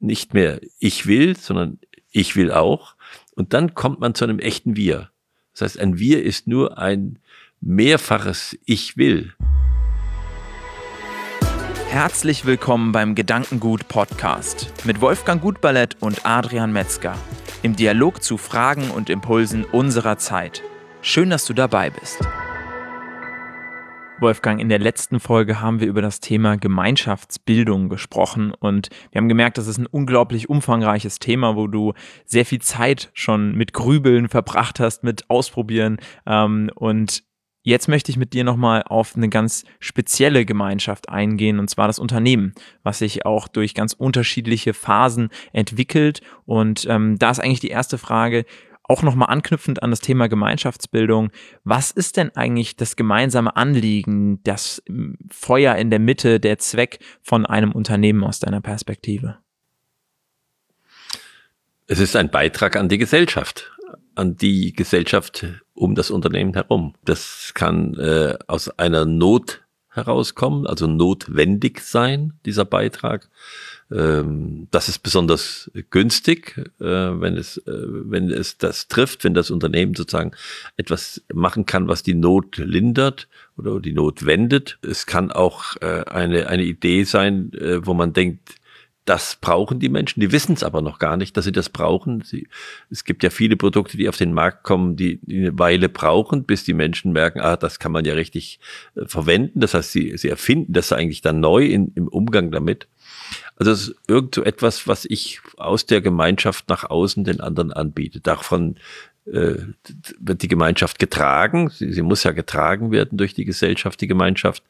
nicht mehr ich will, sondern ich will auch. Und dann kommt man zu einem echten Wir. Das heißt, ein Wir ist nur ein mehrfaches Ich will. Herzlich willkommen beim Gedankengut Podcast mit Wolfgang Gutballett und Adrian Metzger im Dialog zu Fragen und Impulsen unserer Zeit. Schön, dass du dabei bist. Wolfgang, in der letzten Folge haben wir über das Thema Gemeinschaftsbildung gesprochen und wir haben gemerkt, das ist ein unglaublich umfangreiches Thema, wo du sehr viel Zeit schon mit Grübeln verbracht hast, mit Ausprobieren ähm, und Jetzt möchte ich mit dir nochmal auf eine ganz spezielle Gemeinschaft eingehen, und zwar das Unternehmen, was sich auch durch ganz unterschiedliche Phasen entwickelt. Und ähm, da ist eigentlich die erste Frage, auch nochmal anknüpfend an das Thema Gemeinschaftsbildung, was ist denn eigentlich das gemeinsame Anliegen, das Feuer in der Mitte, der Zweck von einem Unternehmen aus deiner Perspektive? Es ist ein Beitrag an die Gesellschaft, an die Gesellschaft um das Unternehmen herum. Das kann äh, aus einer Not herauskommen, also notwendig sein, dieser Beitrag. Ähm, das ist besonders günstig, äh, wenn es, äh, wenn es das trifft, wenn das Unternehmen sozusagen etwas machen kann, was die Not lindert oder die Not wendet. Es kann auch äh, eine, eine Idee sein, wo man denkt, das brauchen die Menschen, die wissen es aber noch gar nicht, dass sie das brauchen. Sie, es gibt ja viele Produkte, die auf den Markt kommen, die, die eine Weile brauchen, bis die Menschen merken, ah, das kann man ja richtig äh, verwenden. Das heißt, sie, sie erfinden das eigentlich dann neu in, im Umgang damit. Also es ist irgend so etwas, was ich aus der Gemeinschaft nach außen den anderen anbiete. Davon äh, wird die Gemeinschaft getragen. Sie, sie, muss ja getragen werden durch die Gesellschaft, die Gemeinschaft.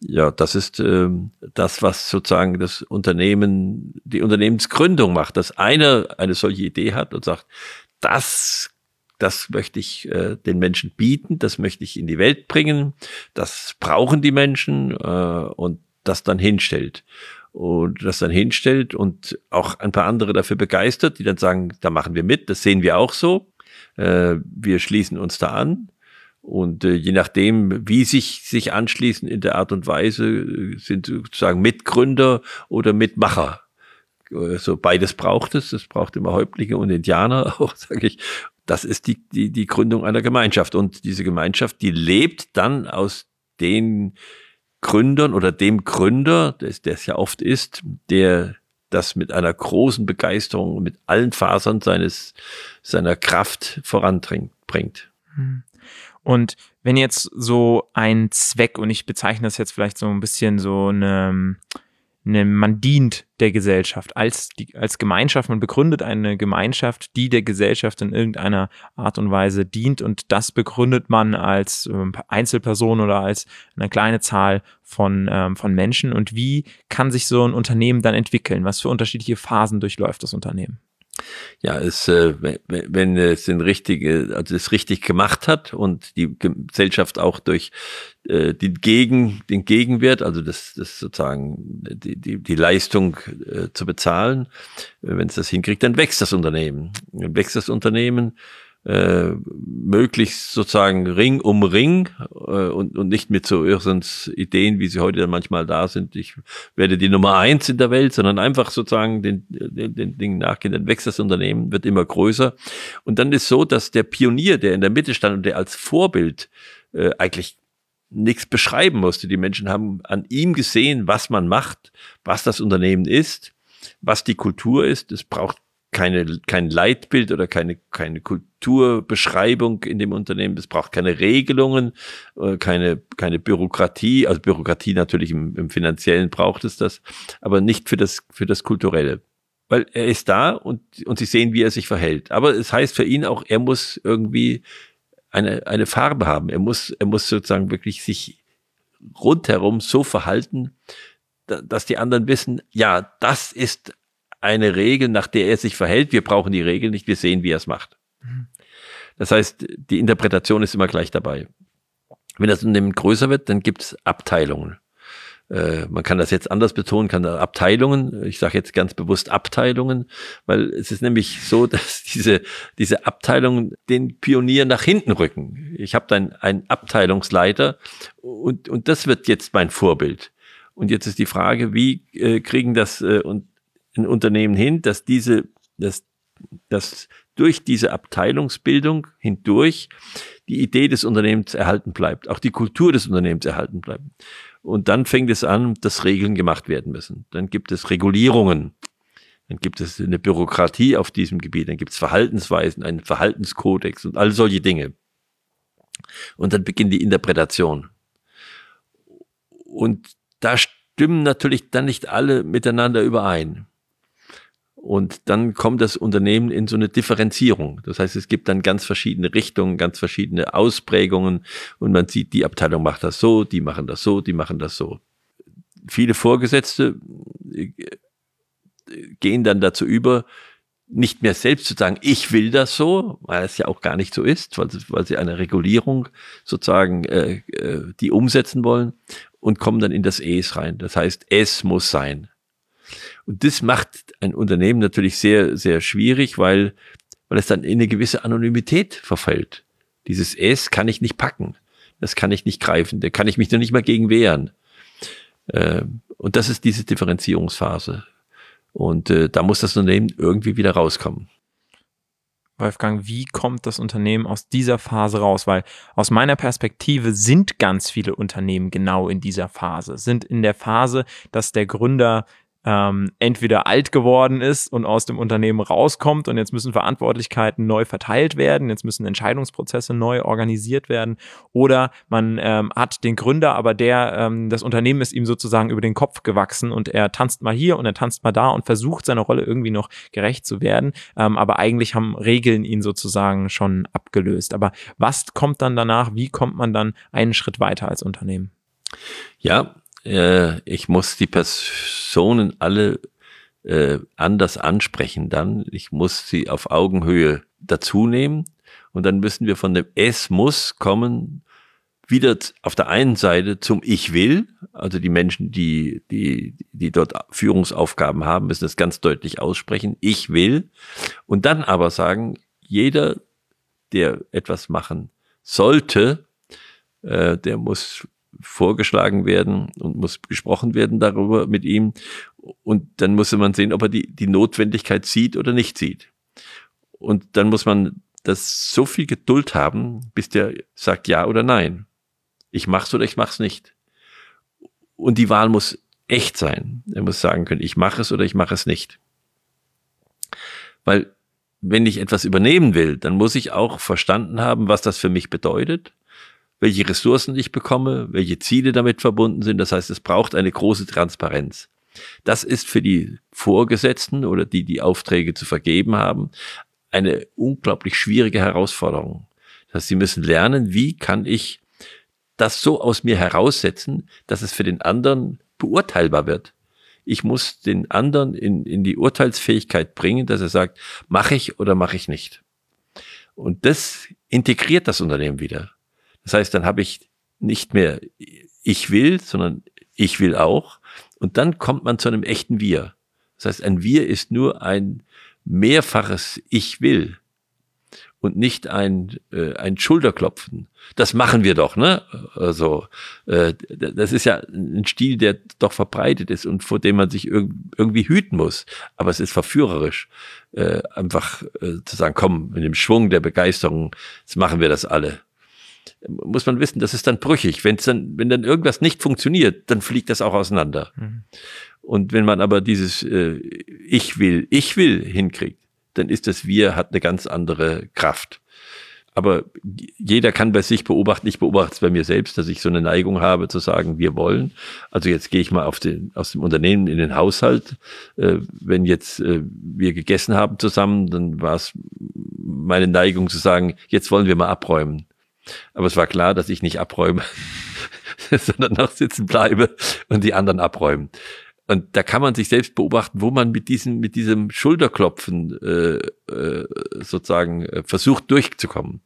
Ja, das ist äh, das, was sozusagen das Unternehmen, die Unternehmensgründung macht, dass einer eine solche Idee hat und sagt, das das möchte ich äh, den Menschen bieten, das möchte ich in die Welt bringen, das brauchen die Menschen äh, und das dann hinstellt und das dann hinstellt und auch ein paar andere dafür begeistert, die dann sagen, da machen wir mit, das sehen wir auch so. Äh, wir schließen uns da an. Und äh, je nachdem, wie sich sich anschließen in der Art und Weise, äh, sind sozusagen Mitgründer oder Mitmacher. Äh, so beides braucht es. Es braucht immer Häuptlinge und Indianer, auch sage ich. Das ist die, die, die Gründung einer Gemeinschaft. Und diese Gemeinschaft, die lebt dann aus den Gründern oder dem Gründer, der es ja oft ist, der das mit einer großen Begeisterung, mit allen Fasern seines, seiner Kraft voranbringt. Hm. Und wenn jetzt so ein Zweck, und ich bezeichne das jetzt vielleicht so ein bisschen so eine, man dient der Gesellschaft als, die, als Gemeinschaft, man begründet eine Gemeinschaft, die der Gesellschaft in irgendeiner Art und Weise dient und das begründet man als ähm, Einzelperson oder als eine kleine Zahl von, ähm, von Menschen und wie kann sich so ein Unternehmen dann entwickeln? Was für unterschiedliche Phasen durchläuft das Unternehmen? Ja, es, äh, wenn es den richtige, also es richtig gemacht hat und die Gesellschaft auch durch äh, den Gegen, den Gegenwert, also das, das sozusagen die, die, die Leistung äh, zu bezahlen, äh, wenn es das hinkriegt, dann wächst das Unternehmen. Dann wächst das Unternehmen äh, möglichst sozusagen Ring um Ring äh, und, und nicht mit so Irrsinns Ideen, wie sie heute dann manchmal da sind. Ich werde die Nummer eins in der Welt, sondern einfach sozusagen den, den, den Dingen nachgehen. Dann wächst das Unternehmen, wird immer größer. Und dann ist so, dass der Pionier, der in der Mitte stand und der als Vorbild äh, eigentlich nichts beschreiben musste. Die Menschen haben an ihm gesehen, was man macht, was das Unternehmen ist, was die Kultur ist. Es braucht keine, kein Leitbild oder keine, keine Kulturbeschreibung in dem Unternehmen. Es braucht keine Regelungen, äh, keine, keine Bürokratie. Also Bürokratie natürlich im, im Finanziellen braucht es das, aber nicht für das, für das Kulturelle. Weil er ist da und, und sie sehen, wie er sich verhält. Aber es heißt für ihn auch, er muss irgendwie eine, eine Farbe haben. Er muss, er muss sozusagen wirklich sich rundherum so verhalten, dass die anderen wissen, ja, das ist eine Regel, nach der er sich verhält. Wir brauchen die Regel nicht, wir sehen, wie er es macht. Das heißt, die Interpretation ist immer gleich dabei. Wenn das Unternehmen größer wird, dann gibt es Abteilungen. Äh, man kann das jetzt anders betonen, kann da Abteilungen, ich sage jetzt ganz bewusst Abteilungen, weil es ist nämlich so, dass diese, diese Abteilungen den Pionier nach hinten rücken. Ich habe dann einen Abteilungsleiter und, und das wird jetzt mein Vorbild. Und jetzt ist die Frage, wie äh, kriegen das äh, und ein Unternehmen hin, dass diese, dass, dass durch diese Abteilungsbildung hindurch die Idee des Unternehmens erhalten bleibt, auch die Kultur des Unternehmens erhalten bleibt. Und dann fängt es an, dass Regeln gemacht werden müssen. Dann gibt es Regulierungen. Dann gibt es eine Bürokratie auf diesem Gebiet. Dann gibt es Verhaltensweisen, einen Verhaltenskodex und all solche Dinge. Und dann beginnt die Interpretation. Und da stimmen natürlich dann nicht alle miteinander überein. Und dann kommt das Unternehmen in so eine Differenzierung. Das heißt, es gibt dann ganz verschiedene Richtungen, ganz verschiedene Ausprägungen und man sieht, die Abteilung macht das so, die machen das so, die machen das so. Viele Vorgesetzte äh, gehen dann dazu über, nicht mehr selbst zu sagen, ich will das so, weil es ja auch gar nicht so ist, weil, weil sie eine Regulierung sozusagen äh, äh, die umsetzen wollen und kommen dann in das Es rein. Das heißt, es muss sein. Und das macht ein Unternehmen natürlich sehr, sehr schwierig, weil, weil es dann in eine gewisse Anonymität verfällt. Dieses S kann ich nicht packen. Das kann ich nicht greifen. Da kann ich mich noch nicht mal gegen wehren. Ähm, und das ist diese Differenzierungsphase. Und äh, da muss das Unternehmen irgendwie wieder rauskommen. Wolfgang, wie kommt das Unternehmen aus dieser Phase raus? Weil aus meiner Perspektive sind ganz viele Unternehmen genau in dieser Phase, sind in der Phase, dass der Gründer ähm, entweder alt geworden ist und aus dem Unternehmen rauskommt und jetzt müssen Verantwortlichkeiten neu verteilt werden, jetzt müssen Entscheidungsprozesse neu organisiert werden oder man ähm, hat den Gründer, aber der, ähm, das Unternehmen ist ihm sozusagen über den Kopf gewachsen und er tanzt mal hier und er tanzt mal da und versucht seiner Rolle irgendwie noch gerecht zu werden, ähm, aber eigentlich haben Regeln ihn sozusagen schon abgelöst. Aber was kommt dann danach? Wie kommt man dann einen Schritt weiter als Unternehmen? Ja, äh, ich muss die Personen alle äh, anders ansprechen dann. Ich muss sie auf Augenhöhe dazu nehmen und dann müssen wir von dem Es muss kommen wieder auf der einen Seite zum Ich will, also die Menschen, die, die, die dort Führungsaufgaben haben, müssen das ganz deutlich aussprechen. Ich will. Und dann aber sagen, jeder, der etwas machen sollte, äh, der muss vorgeschlagen werden und muss gesprochen werden darüber mit ihm. Und dann muss man sehen, ob er die, die Notwendigkeit sieht oder nicht sieht. Und dann muss man das so viel Geduld haben, bis der sagt ja oder nein. Ich mach's oder ich mach's nicht. Und die Wahl muss echt sein. Er muss sagen können, ich mache es oder ich mache es nicht. Weil wenn ich etwas übernehmen will, dann muss ich auch verstanden haben, was das für mich bedeutet welche Ressourcen ich bekomme, welche Ziele damit verbunden sind. Das heißt, es braucht eine große Transparenz. Das ist für die Vorgesetzten oder die, die Aufträge zu vergeben haben, eine unglaublich schwierige Herausforderung. Das heißt, sie müssen lernen, wie kann ich das so aus mir heraussetzen, dass es für den anderen beurteilbar wird. Ich muss den anderen in, in die Urteilsfähigkeit bringen, dass er sagt, mache ich oder mache ich nicht. Und das integriert das Unternehmen wieder. Das heißt, dann habe ich nicht mehr ich will, sondern ich will auch. Und dann kommt man zu einem echten Wir. Das heißt, ein Wir ist nur ein mehrfaches Ich will und nicht ein, äh, ein Schulterklopfen. Das machen wir doch, ne? Also äh, das ist ja ein Stil, der doch verbreitet ist und vor dem man sich irg irgendwie hüten muss. Aber es ist verführerisch, äh, einfach äh, zu sagen, komm, mit dem Schwung der Begeisterung, jetzt machen wir das alle muss man wissen, das ist dann brüchig. Wenn's dann, wenn dann irgendwas nicht funktioniert, dann fliegt das auch auseinander. Mhm. Und wenn man aber dieses äh, Ich will, ich will hinkriegt, dann ist das Wir hat eine ganz andere Kraft. Aber jeder kann bei sich beobachten, ich beobachte es bei mir selbst, dass ich so eine Neigung habe zu sagen, wir wollen. Also jetzt gehe ich mal auf den, aus dem Unternehmen in den Haushalt. Äh, wenn jetzt äh, wir gegessen haben zusammen, dann war es meine Neigung zu sagen, jetzt wollen wir mal abräumen. Aber es war klar, dass ich nicht abräume, sondern noch sitzen bleibe und die anderen abräumen. Und da kann man sich selbst beobachten, wo man mit diesem, mit diesem Schulterklopfen äh, äh, sozusagen äh, versucht durchzukommen.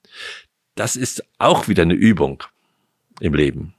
Das ist auch wieder eine Übung im Leben.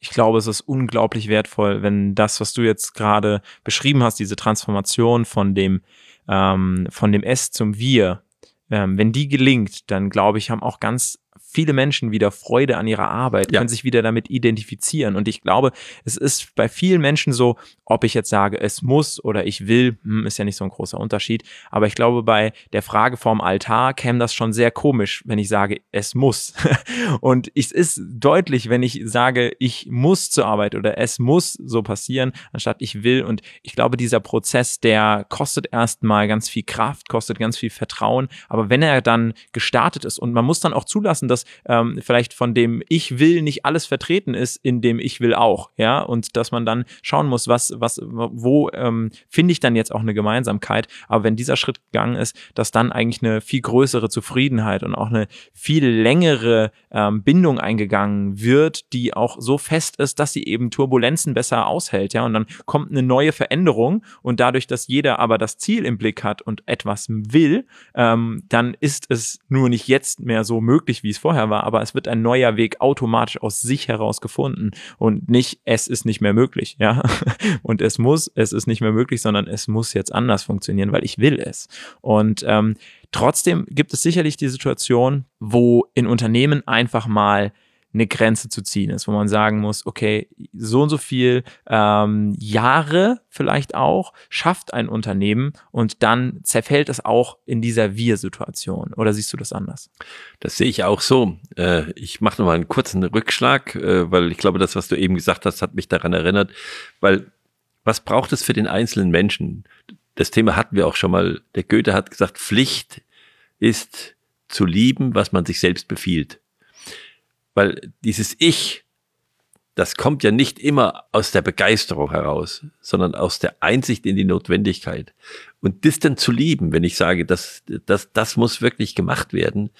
Ich glaube, es ist unglaublich wertvoll, wenn das, was du jetzt gerade beschrieben hast, diese Transformation von dem, ähm, von dem S zum Wir, ähm, wenn die gelingt, dann glaube ich, haben auch ganz viele Menschen wieder Freude an ihrer Arbeit, ja. können sich wieder damit identifizieren. Und ich glaube, es ist bei vielen Menschen so, ob ich jetzt sage, es muss oder ich will, hm, ist ja nicht so ein großer Unterschied. Aber ich glaube, bei der Frage vorm Altar käme das schon sehr komisch, wenn ich sage, es muss. Und es ist deutlich, wenn ich sage, ich muss zur Arbeit oder es muss so passieren, anstatt ich will. Und ich glaube, dieser Prozess, der kostet erstmal ganz viel Kraft, kostet ganz viel Vertrauen. Aber wenn er dann gestartet ist und man muss dann auch zulassen, dass ähm, vielleicht von dem ich will nicht alles vertreten ist, in dem ich will auch, ja, und dass man dann schauen muss, was, was, wo ähm, finde ich dann jetzt auch eine Gemeinsamkeit. Aber wenn dieser Schritt gegangen ist, dass dann eigentlich eine viel größere Zufriedenheit und auch eine viel längere ähm, Bindung eingegangen wird, die auch so fest ist, dass sie eben Turbulenzen besser aushält, ja, und dann kommt eine neue Veränderung und dadurch, dass jeder aber das Ziel im Blick hat und etwas will, ähm, dann ist es nur nicht jetzt mehr so möglich, wie es vorher war, aber es wird ein neuer Weg automatisch aus sich heraus gefunden und nicht, es ist nicht mehr möglich, ja, und es muss, es ist nicht mehr möglich, sondern es muss jetzt anders funktionieren, weil ich will es. Und ähm, trotzdem gibt es sicherlich die Situation, wo in Unternehmen einfach mal eine Grenze zu ziehen ist, wo man sagen muss, okay, so und so viel ähm, Jahre vielleicht auch schafft ein Unternehmen und dann zerfällt es auch in dieser Wir-Situation. Oder siehst du das anders? Das sehe ich auch so. Äh, ich mache nochmal einen kurzen Rückschlag, äh, weil ich glaube, das, was du eben gesagt hast, hat mich daran erinnert, weil was braucht es für den einzelnen Menschen? Das Thema hatten wir auch schon mal. Der Goethe hat gesagt, Pflicht ist zu lieben, was man sich selbst befiehlt. Weil dieses Ich, das kommt ja nicht immer aus der Begeisterung heraus, sondern aus der Einsicht in die Notwendigkeit. Und das dann zu lieben, wenn ich sage, das, das, das muss wirklich gemacht werden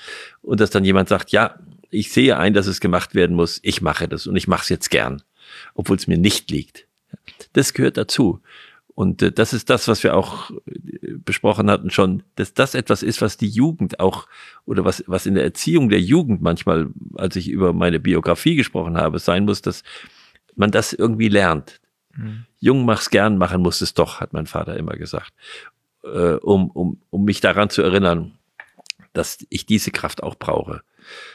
und dass dann jemand sagt, ja, ich sehe ein, dass es gemacht werden muss, ich mache das und ich mache es jetzt gern, obwohl es mir nicht liegt. Das gehört dazu. Und äh, das ist das, was wir auch äh, besprochen hatten schon, dass das etwas ist, was die Jugend auch oder was, was in der Erziehung der Jugend manchmal, als ich über meine Biografie gesprochen habe, sein muss, dass man das irgendwie lernt. Mhm. Jung mach's gern, machen muss es doch, hat mein Vater immer gesagt, äh, um, um, um mich daran zu erinnern, dass ich diese Kraft auch brauche.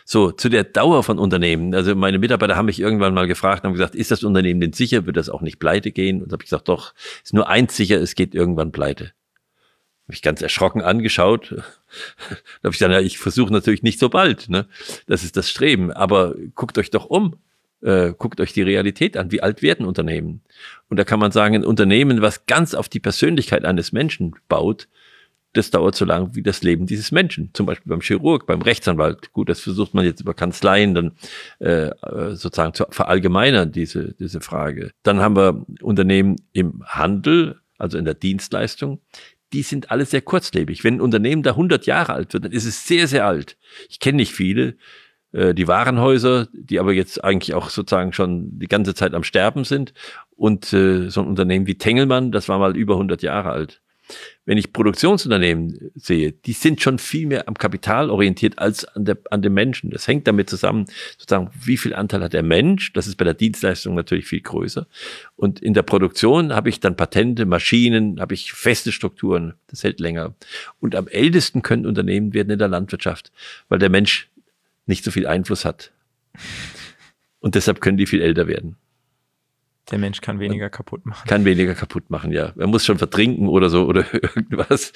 So, zu der Dauer von Unternehmen. Also meine Mitarbeiter haben mich irgendwann mal gefragt und haben gesagt, ist das Unternehmen denn sicher? Wird das auch nicht pleite gehen? Und habe ich gesagt, doch, ist nur eins sicher, es geht irgendwann pleite. Habe ich ganz erschrocken angeschaut. da habe ich gesagt, ja, ich versuche natürlich nicht so bald. Ne? Das ist das Streben. Aber guckt euch doch um. Äh, guckt euch die Realität an. Wie alt werden Unternehmen? Und da kann man sagen, ein Unternehmen, was ganz auf die Persönlichkeit eines Menschen baut, das dauert so lang wie das Leben dieses Menschen. Zum Beispiel beim Chirurg, beim Rechtsanwalt. Gut, das versucht man jetzt über Kanzleien dann äh, sozusagen zu verallgemeinern, diese, diese Frage. Dann haben wir Unternehmen im Handel, also in der Dienstleistung. Die sind alle sehr kurzlebig. Wenn ein Unternehmen da 100 Jahre alt wird, dann ist es sehr, sehr alt. Ich kenne nicht viele. Äh, die Warenhäuser, die aber jetzt eigentlich auch sozusagen schon die ganze Zeit am Sterben sind. Und äh, so ein Unternehmen wie Tengelmann, das war mal über 100 Jahre alt. Wenn ich Produktionsunternehmen sehe, die sind schon viel mehr am Kapital orientiert als an, der, an dem Menschen. Das hängt damit zusammen, sozusagen, wie viel Anteil hat der Mensch? Das ist bei der Dienstleistung natürlich viel größer. Und in der Produktion habe ich dann Patente, Maschinen, habe ich feste Strukturen. Das hält länger. Und am ältesten können Unternehmen werden in der Landwirtschaft, weil der Mensch nicht so viel Einfluss hat. Und deshalb können die viel älter werden. Der Mensch kann weniger kaputt machen. Kann weniger kaputt machen, ja. Er muss schon vertrinken oder so oder irgendwas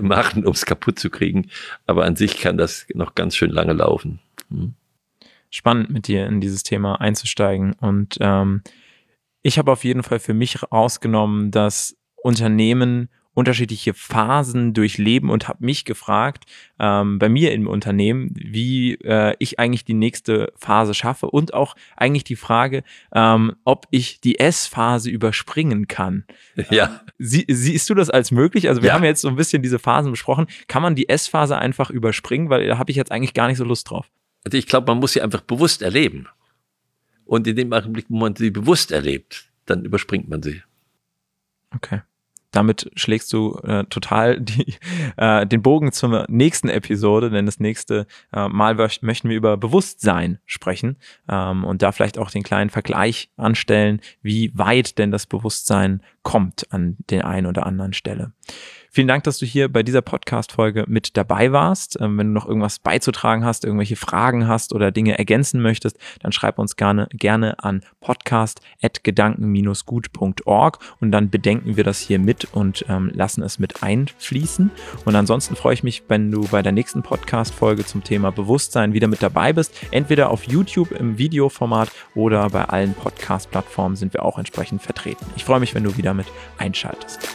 machen, um es kaputt zu kriegen. Aber an sich kann das noch ganz schön lange laufen. Hm. Spannend mit dir in dieses Thema einzusteigen. Und ähm, ich habe auf jeden Fall für mich rausgenommen, dass Unternehmen unterschiedliche Phasen durchleben und habe mich gefragt, ähm, bei mir im Unternehmen, wie äh, ich eigentlich die nächste Phase schaffe und auch eigentlich die Frage, ähm, ob ich die S-Phase überspringen kann. Ja. Sie, siehst du das als möglich? Also wir ja. haben jetzt so ein bisschen diese Phasen besprochen. Kann man die S-Phase einfach überspringen? Weil da habe ich jetzt eigentlich gar nicht so Lust drauf. Also ich glaube, man muss sie einfach bewusst erleben. Und in dem Augenblick, wo man sie bewusst erlebt, dann überspringt man sie. Okay damit schlägst du äh, total die, äh, den Bogen zur nächsten Episode, denn das nächste äh, Mal möchten wir über Bewusstsein sprechen ähm, und da vielleicht auch den kleinen Vergleich anstellen, wie weit denn das Bewusstsein kommt an den einen oder anderen Stelle. Vielen Dank, dass du hier bei dieser Podcast-Folge mit dabei warst. Ähm, wenn du noch irgendwas beizutragen hast, irgendwelche Fragen hast oder Dinge ergänzen möchtest, dann schreib uns gerne, gerne an podcast.gedanken-gut.org und dann bedenken wir das hier mit und ähm, lassen es mit einfließen. Und ansonsten freue ich mich, wenn du bei der nächsten Podcast-Folge zum Thema Bewusstsein wieder mit dabei bist. Entweder auf YouTube im Videoformat oder bei allen Podcast-Plattformen sind wir auch entsprechend vertreten. Ich freue mich, wenn du wieder mit einschaltest.